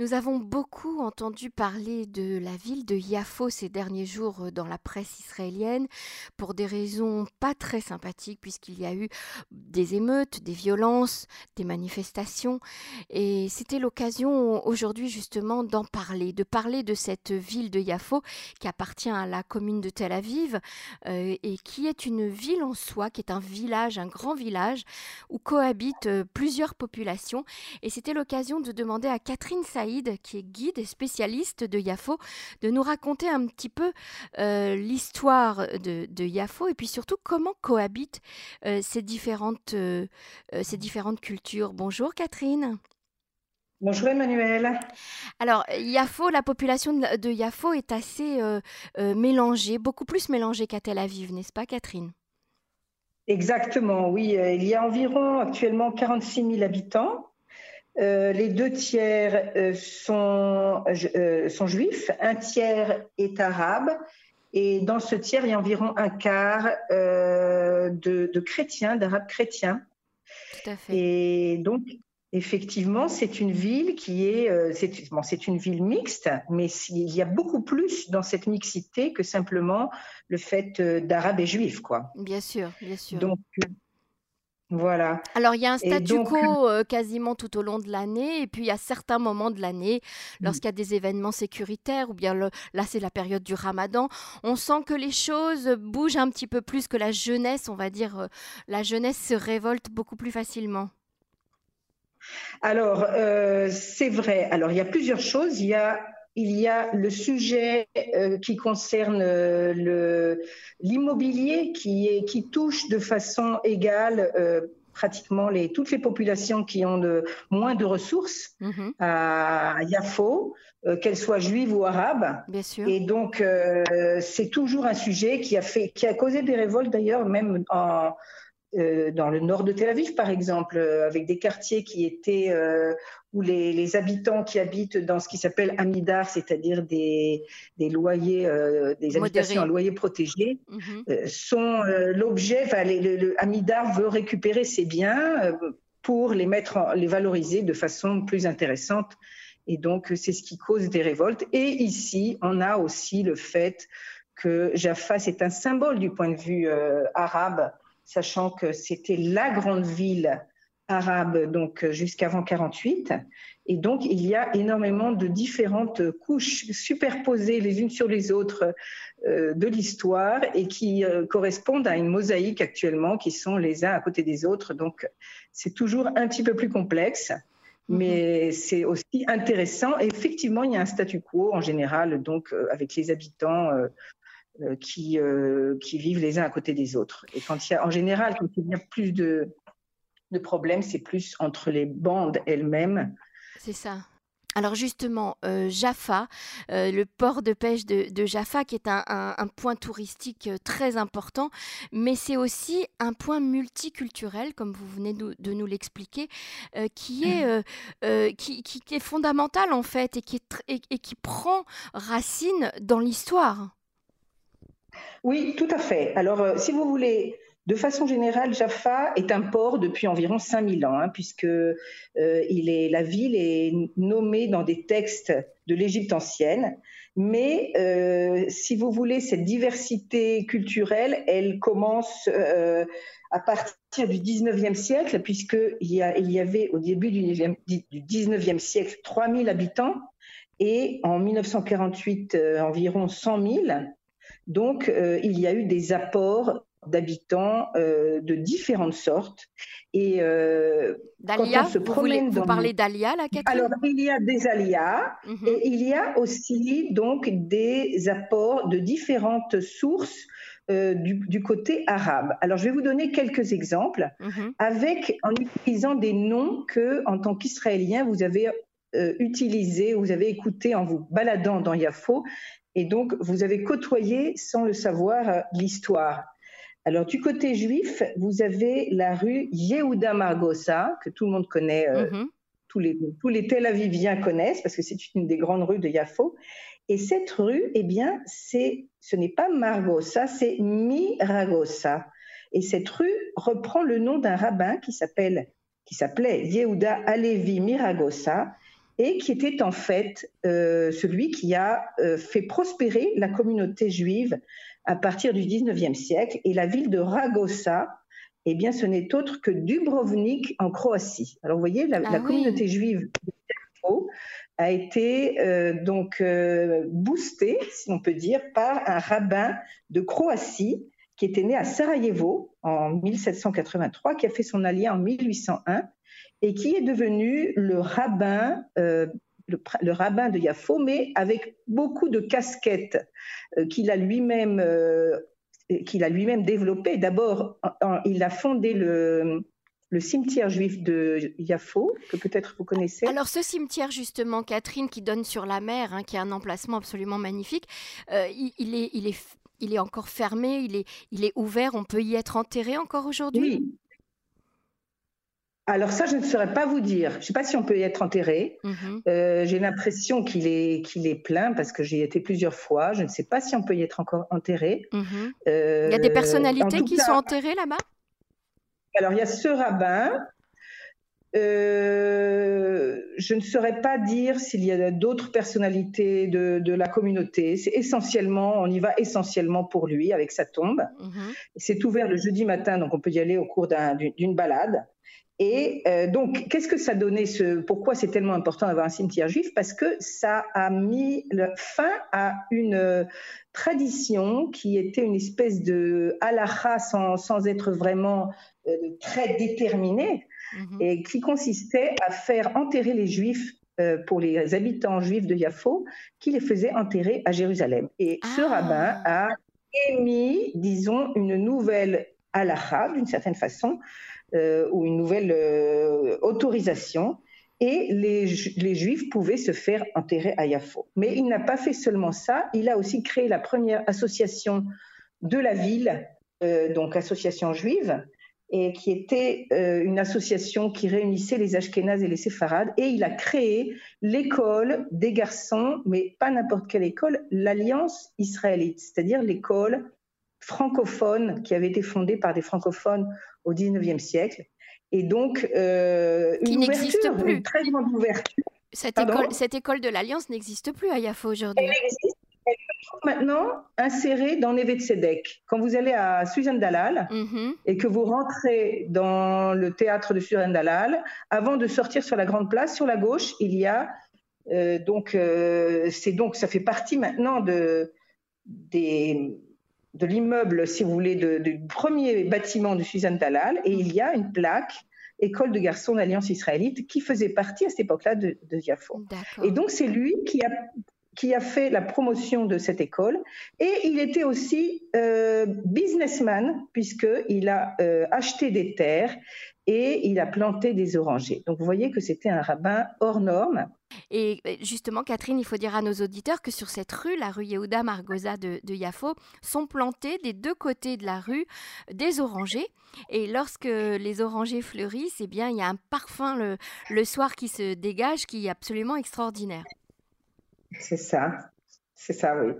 Nous avons beaucoup entendu parler de la ville de Yafo ces derniers jours euh, dans la presse israélienne pour des raisons pas très sympathiques puisqu'il y a eu des émeutes, des violences, des manifestations. Et c'était l'occasion aujourd'hui justement d'en parler, de parler de cette ville de Yafo qui appartient à la commune de Tel Aviv euh, et qui est une ville en soi, qui est un village, un grand village où cohabitent euh, plusieurs populations. Et c'était l'occasion de demander à Catherine Saïd qui est guide et spécialiste de Yafo, de nous raconter un petit peu euh, l'histoire de, de, Yafo et puis surtout comment cohabitent euh, ces, différentes, euh, ces différentes cultures. Bonjour Catherine. Bonjour Emmanuel. Alors, Yafo, la population de Yafo est assez mélangée, beaucoup plus mélangée qu'à Tel Aviv, n'est-ce pas Catherine? Exactement, oui. Il y a environ actuellement 46 000 habitants. Euh, les deux tiers euh, sont, euh, sont, juifs, un tiers est arabe, et dans ce tiers, il y a environ un quart de, chrétiens, d'arabes chrétiens. Tout à fait. Et donc, effectivement, c'est une ville qui est, c'est bon, une ville mixte, mais il y a beaucoup plus dans cette mixité que simplement le fait d'arabes et juifs, quoi. Bien sûr, bien sûr. Donc, voilà. Alors il y a un statu quo euh, quasiment tout au long de l'année, et puis à certains moments de l'année, mmh. lorsqu'il y a des événements sécuritaires, ou bien là c'est la période du ramadan, on sent que les choses bougent un petit peu plus que la jeunesse, on va dire, euh, la jeunesse se révolte beaucoup plus facilement. Alors, euh, c'est vrai. Alors, il y a plusieurs choses. Il y a il y a le sujet euh, qui concerne euh, l'immobilier qui, qui touche de façon égale euh, pratiquement les, toutes les populations qui ont moins de ressources mm-hmm. à, Yafo, qu'elles soient juives ou arabes. Bien sûr. Et donc, c'est toujours un sujet qui a, fait, qui a causé des révoltes d'ailleurs, même en, euh, dans le nord de Tel Aviv, par exemple, euh, avec des quartiers qui étaient euh, où les, habitants qui habitent dans ce qui s'appelle Amidar, c'est-à-dire des, loyers, des habitations à loyer protégé, mhm. sont l'objet. le, Amidar veut récupérer ces biens pour les mettre, les valoriser de façon plus intéressante. Et donc, c'est ce qui cause des révoltes. Et ici, on a aussi le fait que Jaffa, c'est un symbole du point de vue arabe sachant que c'était la grande ville arabe donc jusqu'avant 48 et donc il y a énormément de différentes couches superposées les unes sur les autres euh, de l'histoire et qui euh, correspondent à une mosaïque actuellement qui sont les uns à côté des autres donc c'est toujours un petit peu plus complexe mhm. mais c'est aussi intéressant. effectivement, il y a un statu quo en général, donc euh, avec les habitants qui, euh, qui vivent les uns à côté des autres. Et quand il y a, en général, quand il y a plus de, de problèmes, c'est plus entre les bandes elles-mêmes. C'est ça. Alors justement, euh, Jaffa, le port de pêche de, de Jaffa, qui est un, un, point touristique très important, mais c'est aussi un point multiculturel, comme vous venez de, de nous l'expliquer, qui, est, qui, qui, est fondamental en fait et qui, est et qui prend racine dans l'histoire. Oui, tout à fait. Alors, euh, si vous voulez, de façon générale, Jaffa est un port depuis environ 5000 ans, hein, puisque euh, est, la ville est nommée dans des textes de l'Égypte ancienne. Mais euh, si vous voulez, cette diversité culturelle, elle commence à partir du 19e siècle, puisqu'il y, il y avait au début du 19e, siècle 3000 habitants et en 1948 environ 100 000. Donc, euh, il y a eu des apports d'habitants euh, de différentes sortes. Et euh, Dalia, se vous, vous parlez d'Alia, la Alors, il y a des alias mhm. et il y a aussi donc des apports de différentes sources du, côté arabe. Alors, je vais vous donner quelques exemples mhm. avec en utilisant des noms que, en tant qu'Israélien, vous avez utilisés, vous avez écouté en vous baladant dans Yafo et donc, vous avez côtoyé, sans le savoir, euh, l'histoire. Alors, du côté juif, vous avez la rue Yehuda Margosa, que tout le monde connaît, euh, mhm. tous, les, tous les Tel Aviviens connaissent, parce que c'est une des grandes rues de Yafo. Et cette rue, eh bien, c'est, ce n'est pas Margosa, c'est Miragosa. Et cette rue reprend le nom d'un rabbin qui s'appelle, qui s'appelait Yehuda Alevi Miragosa, et qui était en fait euh, celui qui a euh, fait prospérer la communauté juive à partir du 19e siècle. Et la ville de Ragosa, eh bien, ce n'est autre que Dubrovnik en Croatie. Alors, vous voyez, la, ah communauté juive a été euh, donc boostée, si on peut dire, par un rabbin de Croatie qui était né à Sarajevo en 1783, qui a fait son allié en 1801 et qui est devenu le rabbin, euh, le, rabbin de Yafo, mais avec beaucoup de casquettes euh, qu'il a lui-même euh, qu'il a lui-même développé. D'abord, il a fondé le, le cimetière juif de Yafo, que peut-être vous connaissez. Alors ce cimetière justement, Catherine, qui donne sur la mer, hein, qui a un emplacement absolument magnifique, il, est, il, est, il est encore fermé, il est, il est ouvert, on peut y être enterré encore aujourd'hui? Oui, alors ça, je ne saurais pas vous dire. Je ne sais pas si on peut y être enterré. Mhm. Euh, j'ai l'impression qu'il est, qu'il est plein parce que j'y ai été plusieurs fois. Je ne sais pas si on peut y être encore enterré. Mhm. Euh, il y a des personnalités qui sont enterrées là-bas? Alors il y a ce rabbin. Euh, je ne saurais pas dire s'il y a d'autres personnalités de, la communauté. C'est essentiellement, on y va essentiellement pour lui avec sa tombe. Mhm. C'est ouvert le jeudi matin, donc on peut y aller au cours d'une balade. Et euh, donc, qu'est-ce que ça donnait ce, Pourquoi c'est tellement important d'avoir un cimetière juif? Parce que ça a mis fin à une euh, tradition qui était une espèce de halakha sans, sans être vraiment euh, très déterminée mhm. et qui consistait à faire enterrer les juifs pour les habitants juifs de Yafo, qui les faisaient enterrer à Jérusalem. Et ce ah. rabbin a émis, disons, une nouvelle halakha, d'une certaine façon, ou une nouvelle euh, autorisation et les, les, Juifs pouvaient se faire enterrer à Yafo. Mais il n'a pas fait seulement ça, il a aussi créé la première association de la ville, euh, donc association juive, et qui était une association qui réunissait les Ashkénazes et les Séfarades, et il a créé l'école des garçons, mais pas n'importe quelle école, l'Alliance israélite, c'est-à-dire l'école francophone qui avait été fondée par des francophones au 19e siècle. Et donc, euh, qui n'existe plus. Une très grande ouverture. Cette, école, cette école de l'Alliance n'existe plus à Yafo aujourd'hui. Elle existe maintenant insérée dans Neve Tzedek. Quand vous allez à Suzanne Dalal mhm. et que vous rentrez dans le théâtre de Suzanne Dalal, avant de sortir sur la grande place, sur la gauche, il y a euh, donc euh, c'est donc ça fait partie maintenant de des de l'immeuble, si vous voulez, du premier bâtiment de Suzanne Dalal, et il y a une plaque École de garçons d'Alliance israélite qui faisait partie à cette époque-là de, de Et donc c'est lui qui a, qui a fait la promotion de cette école, et il était aussi euh, businessman puisqu'il a euh, acheté des terres et il a planté des orangers. Donc vous voyez que c'était un rabbin hors norme. Et justement, Catherine, il faut dire à nos auditeurs que sur cette rue, la rue Yehuda Margosa de, de Yafo, sont plantés des deux côtés de la rue des orangers. Et lorsque les orangers fleurissent, eh bien, il y a un parfum le, le soir qui se dégage qui est absolument extraordinaire. C'est ça, c'est ça, oui.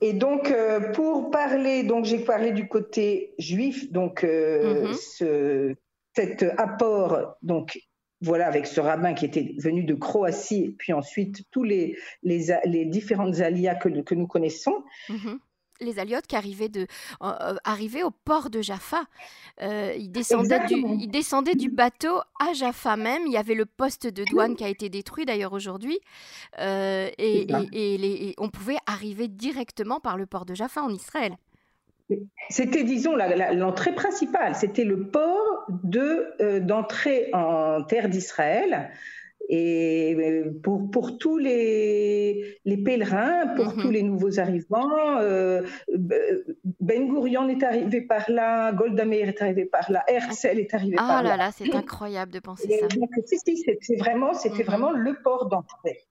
Et donc, euh, pour parler, donc j'ai parlé du côté juif, donc euh, mm-hmm. ce, cet apport donc voilà, avec ce rabbin qui était venu de Croatie, puis ensuite tous les, les, différentes alias que, que nous connaissons. Mhm. Les aliotes qui arrivaient, de, euh, arrivaient au port de Jaffa. Euh, ils, descendaient du, ils, descendaient du, bateau à Jaffa même. Il y avait le poste de douane qui a été détruit d'ailleurs aujourd'hui. Euh, et, et, on pouvait arriver directement par le port de Jaffa en Israël. C'était, disons, l'entrée principale. C'était le port de, euh, d'entrée en terre d'Israël. Et euh, pour, pour tous les, les pèlerins, pour mhm. tous les nouveaux arrivants, euh, Ben Gurion est arrivé par là, Golda Meir est arrivé par là, Herzl est arrivé par là. Ah là là, c'est incroyable de penser ça. c'était vraiment, c'était mhm. vraiment le port d'entrée.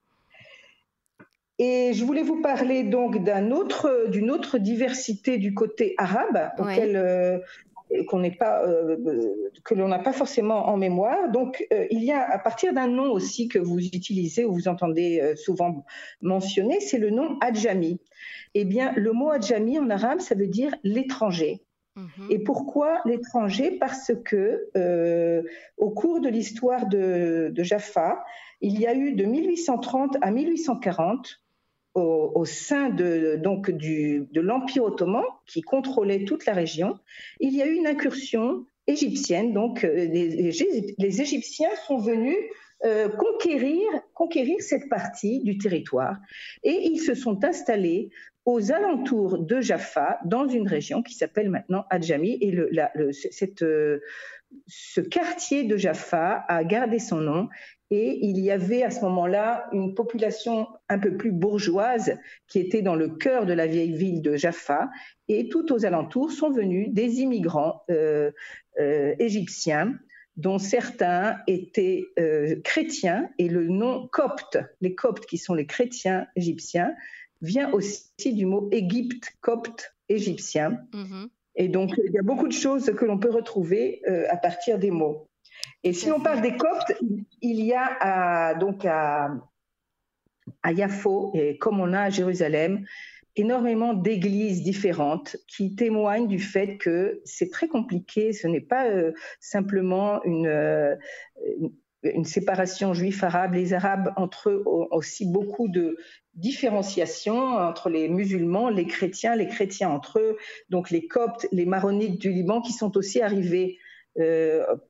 Et je voulais vous parler donc d'un autre, d'une autre diversité du côté arabe, auquel euh, qu'on n'est pas, euh, que l'on n'a pas forcément en mémoire. Donc, euh, il y a à partir d'un nom aussi que vous utilisez ou vous entendez souvent mentionner, c'est le nom Adjami. Eh bien, le mot Adjami en arabe, ça veut dire l'étranger. Mhm. Et pourquoi l'étranger? Parce que au cours de l'histoire de, Jaffa, il y a eu de 1830 à 1840 au, sein de, donc du, de l'Empire ottoman qui contrôlait toute la région, il y a eu une incursion égyptienne. Donc euh, les, Égyptiens sont venus euh, conquérir, conquérir cette partie du territoire et ils se sont installés aux alentours de Jaffa, dans une région qui s'appelle maintenant Adjami. Et le, cette, euh, ce quartier de Jaffa a gardé son nom. Et il y avait à ce moment-là une population un peu plus bourgeoise qui était dans le cœur de la vieille ville de Jaffa. Et tout aux alentours sont venus des immigrants euh, euh, égyptiens dont certains étaient chrétiens, et le nom copte, les coptes qui sont les chrétiens égyptiens, vient aussi du mot Égypte, copte, égyptien. Mm-hmm. Et donc, il y a beaucoup de choses que l'on peut retrouver euh, à partir des mots. Et si on parle des coptes, il y a à, donc à, Yafo, et comme on a à Jérusalem, énormément d'églises différentes qui témoignent du fait que c'est très compliqué, ce n'est pas euh, simplement une, euh, séparation juif-arabe. Les Arabes, entre eux, ont aussi beaucoup de différenciation entre les musulmans, les chrétiens, les chrétiens entre eux, donc les coptes, les maronites du Liban qui sont aussi arrivés euh,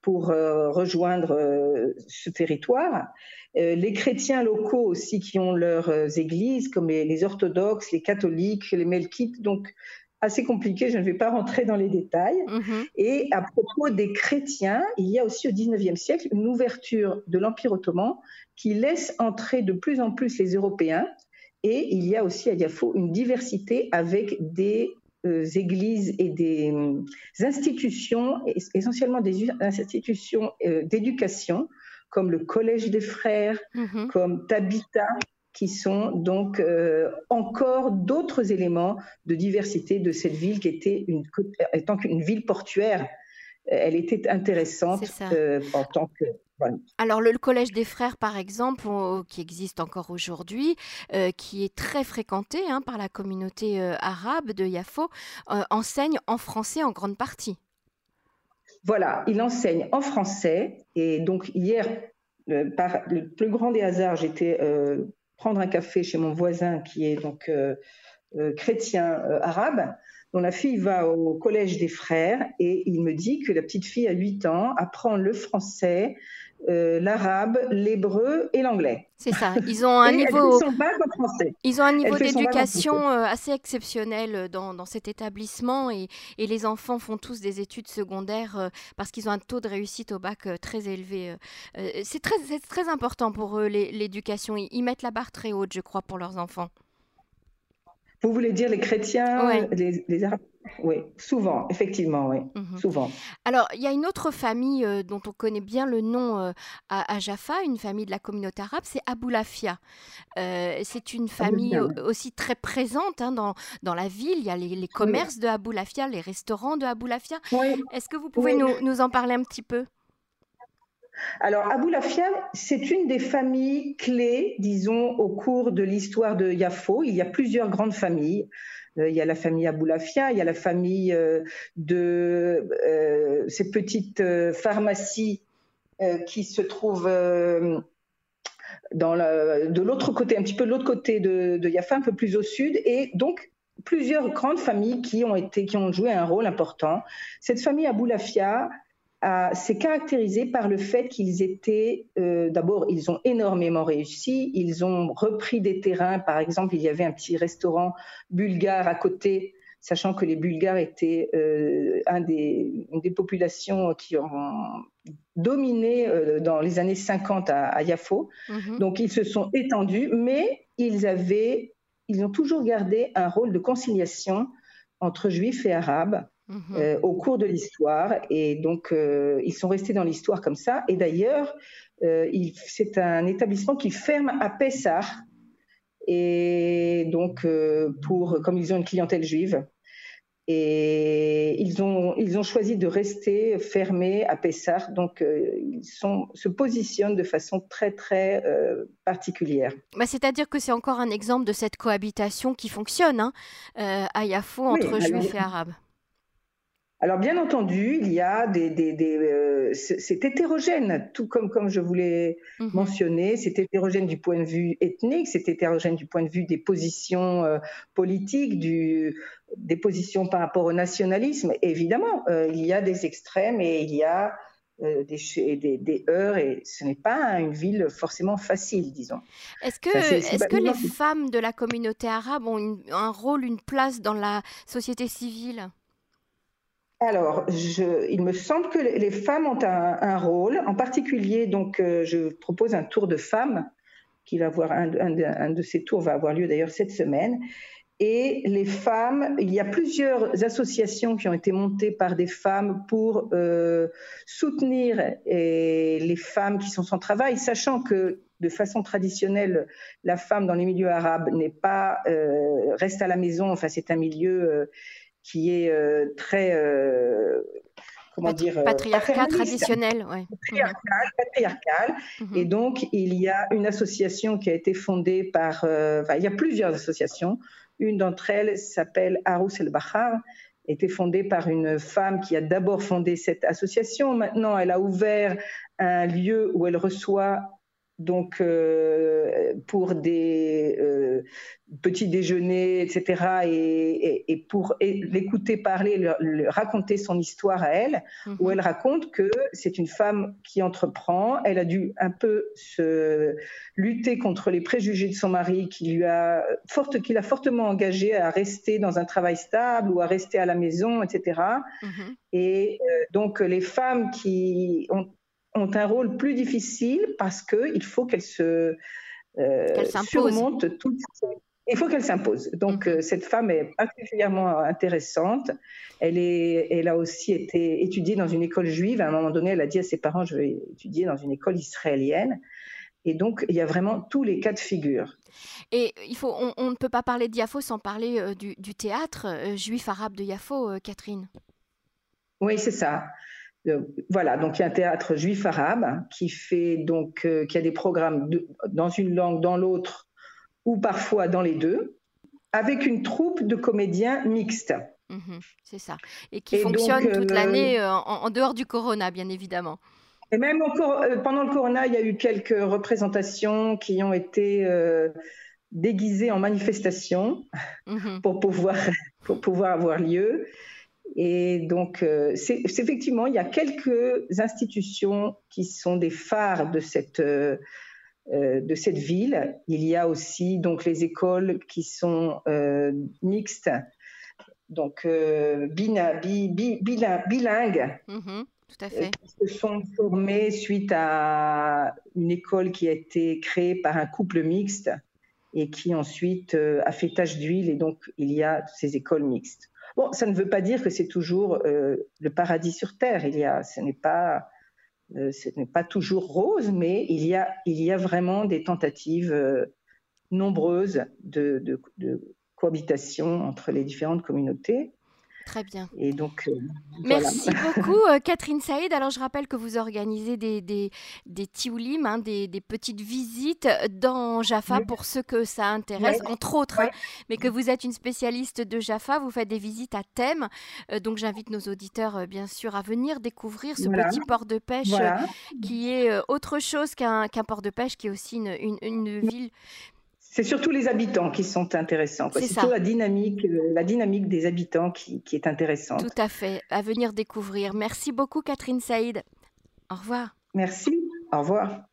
pour euh, rejoindre euh, ce territoire. les chrétiens locaux aussi qui ont leurs églises, comme les, orthodoxes, les catholiques, les melkites. Donc, assez compliqué, je ne vais pas rentrer dans les détails. Mhm. Et à propos des chrétiens, il y a aussi au XIXe siècle une ouverture de l'Empire ottoman qui laisse entrer de plus en plus les Européens. Et il y a aussi à Yafo une diversité avec des euh, églises et des euh, institutions, essentiellement des institutions euh, d'éducation, comme le Collège des Frères, mhm. comme Tabitha, qui sont donc euh, encore d'autres éléments de diversité de cette ville qui était une, étant une ville portuaire. Elle était intéressante euh, en tant que Alors le, collège des frères, par exemple, qui existe encore aujourd'hui, euh, qui est très fréquenté hein, par la communauté arabe de Yafo, enseigne en français en grande partie. Voilà, il enseigne en français. Et donc hier, par le plus grand des hasards, j'étais prendre un café chez mon voisin qui est donc euh, euh, chrétien euh, arabe, dont la fille va au collège des frères et il me dit que la petite fille à 8 ans apprend le français, euh, l'arabe, l'hébreu et l'anglais. C'est ça. Ils ont un niveau. Ils ont un niveau d'éducation euh, assez exceptionnel euh, dans, cet établissement et, les enfants font tous des études secondaires parce qu'ils ont un taux de réussite au bac très élevé. c'est très, très important pour eux l'éducation. Ils, mettent la barre très haute, je crois, pour leurs enfants. Vous voulez dire les chrétiens, les Arabes? Oui, souvent, effectivement, oui, mhm. souvent. Alors, il y a une autre famille euh, dont on connaît bien le nom euh, à, Jaffa, une famille de la communauté arabe, c'est Aboulafia. Euh, c'est une famille aussi très présente hein, dans, dans la ville. Il y a les, commerces de Aboulafia, les restaurants de Aboulafia. Est-ce que vous pouvez nous, nous, en parler un petit peu? Alors, Aboulafia, c'est une des familles clés, disons, au cours de l'histoire de Yafo. Il y a plusieurs grandes familles. Euh, il y a la famille Aboulafia, il y a la famille euh, de euh, ces petites pharmacies qui se trouvent de l'autre côté, un petit peu de l'autre côté de, de Yafa, un peu plus au sud, et donc plusieurs grandes familles qui ont été, qui ont joué un rôle important. Cette famille Aboulafia s'est caractérisé par le fait qu'ils étaient, euh, d'abord, ils ont énormément réussi, ils ont repris des terrains, par exemple, il y avait un petit restaurant bulgare à côté, sachant que les Bulgares étaient euh, un des, une des populations qui ont dominé euh, dans les années 50 à, Yafo. Mhm. Donc, ils se sont étendus, mais ils avaient, ils ont toujours gardé un rôle de conciliation entre juifs et arabes. Mhm. Euh, au cours de l'histoire. Et donc, euh, ils sont restés dans l'histoire comme ça. Et d'ailleurs, euh, c'est un établissement qui ferme à Pessah. Et donc, pour, comme ils ont une clientèle juive, et ils ont, ils ont choisi de rester fermés à Pessah. Donc, ils sont, se positionnent de façon très, très particulière. Bah, C'est-à-dire que c'est encore un exemple de cette cohabitation qui fonctionne hein, à Yafo entre juifs et arabes. Alors bien entendu, il y a des, euh, c'est hétérogène, tout comme comme je voulais mhm. mentionner, c'est hétérogène du point de vue ethnique, c'est hétérogène du point de vue des positions euh, politiques, du, des positions par rapport au nationalisme. évidemment, euh, il y a des extrêmes et il y a des, des, des, heurts et ce n'est pas une ville forcément facile, disons. Est-ce que, est, que les femmes de la communauté arabe ont un rôle, une place dans la société civile? Alors, il me semble que les femmes ont un, rôle, en particulier, donc euh, je propose un tour de femmes, qui va avoir un, de ces tours va avoir lieu d'ailleurs cette semaine. Et les femmes, il y a plusieurs associations qui ont été montées par des femmes pour euh, soutenir les femmes qui sont sans travail, sachant que de façon traditionnelle, la femme dans les milieux arabes n'est pas euh, reste à la maison. Enfin, c'est un milieu qui est euh, très euh, comment dire euh, patriarcal traditionnel, ouais. patriarcal, patriarcal. Mhm. Et donc il y a une association qui a été fondée par, enfin, il y a plusieurs associations. Une d'entre elles s'appelle Arous El Bahar, été fondée par une femme qui a d'abord fondé cette association. Maintenant, elle a ouvert un lieu où elle reçoit donc euh, pour des euh, petits déjeuners, etc., et, et, pour l'écouter parler, le, raconter son histoire à elle, où mhm. elle raconte que c'est une femme qui entreprend, elle a dû un peu se lutter contre les préjugés de son mari, qui lui a forte, qui l'a fortement engagée à rester dans un travail stable ou à rester à la maison, etc. Et mhm. euh, donc les femmes qui ont ont un rôle plus difficile parce qu'il faut qu'elles se euh, surmontent Il faut qu'elle s'impose. Donc, mm-hmm. euh, cette femme est particulièrement intéressante. Elle, est, elle a aussi été étudiée dans une école juive. À un moment donné, elle a dit à ses parents Je vais étudier dans une école israélienne. Et donc, il y a vraiment tous les cas de figure. Et il faut, on, ne peut pas parler de Yafo sans parler euh, du, théâtre juif arabe de Yafo, Catherine. Oui, c'est ça voilà, donc il y a un théâtre juif arabe qui fait donc euh, qui a des programmes dans une langue, dans l'autre, ou parfois dans les deux, avec une troupe de comédiens mixtes. Mhm, c'est ça, et qui fonctionne toute euh, l'année euh, en, dehors du corona, bien évidemment. Et même encore pendant le corona, il y a eu quelques représentations qui ont été déguisées en manifestations mhm. pour pouvoir pour pouvoir avoir lieu. Et donc, euh, c'est effectivement, il y a quelques institutions qui sont des phares de cette, euh, euh, de cette ville. Il y a aussi donc les écoles qui sont mixtes, donc bilingues. Tout à fait. Qui se sont formées suite à une école qui a été créée par un couple mixte et qui ensuite a fait tache d'huile. Et donc, il y a ces écoles mixtes. Bon, ça ne veut pas dire que c'est toujours euh, le paradis sur terre. Il y a, ce n'est pas, euh, ce n'est pas toujours rose, mais il y a, il y a vraiment des tentatives euh, nombreuses de, de, cohabitation entre les différentes communautés. Très bien. Et donc, euh, Merci beaucoup, euh, Catherine Saïd. Alors, je rappelle que vous organisez des, des, des tioulim, hein, des, des, petites visites dans Jaffa pour ceux que ça intéresse, entre autres, hein, mais que vous êtes une spécialiste de Jaffa. Vous faites des visites à thème. Euh, donc, j'invite nos auditeurs, bien sûr, à venir découvrir ce petit port de pêche qui est autre chose qu'un port de pêche, qui est aussi une, une, une ville c'est surtout les habitants qui sont intéressants. C'est surtout la dynamique, euh, la dynamique des habitants qui, qui, est intéressante. Tout à fait, à venir découvrir. Merci beaucoup Catherine Saïd. Au revoir. Merci, au revoir.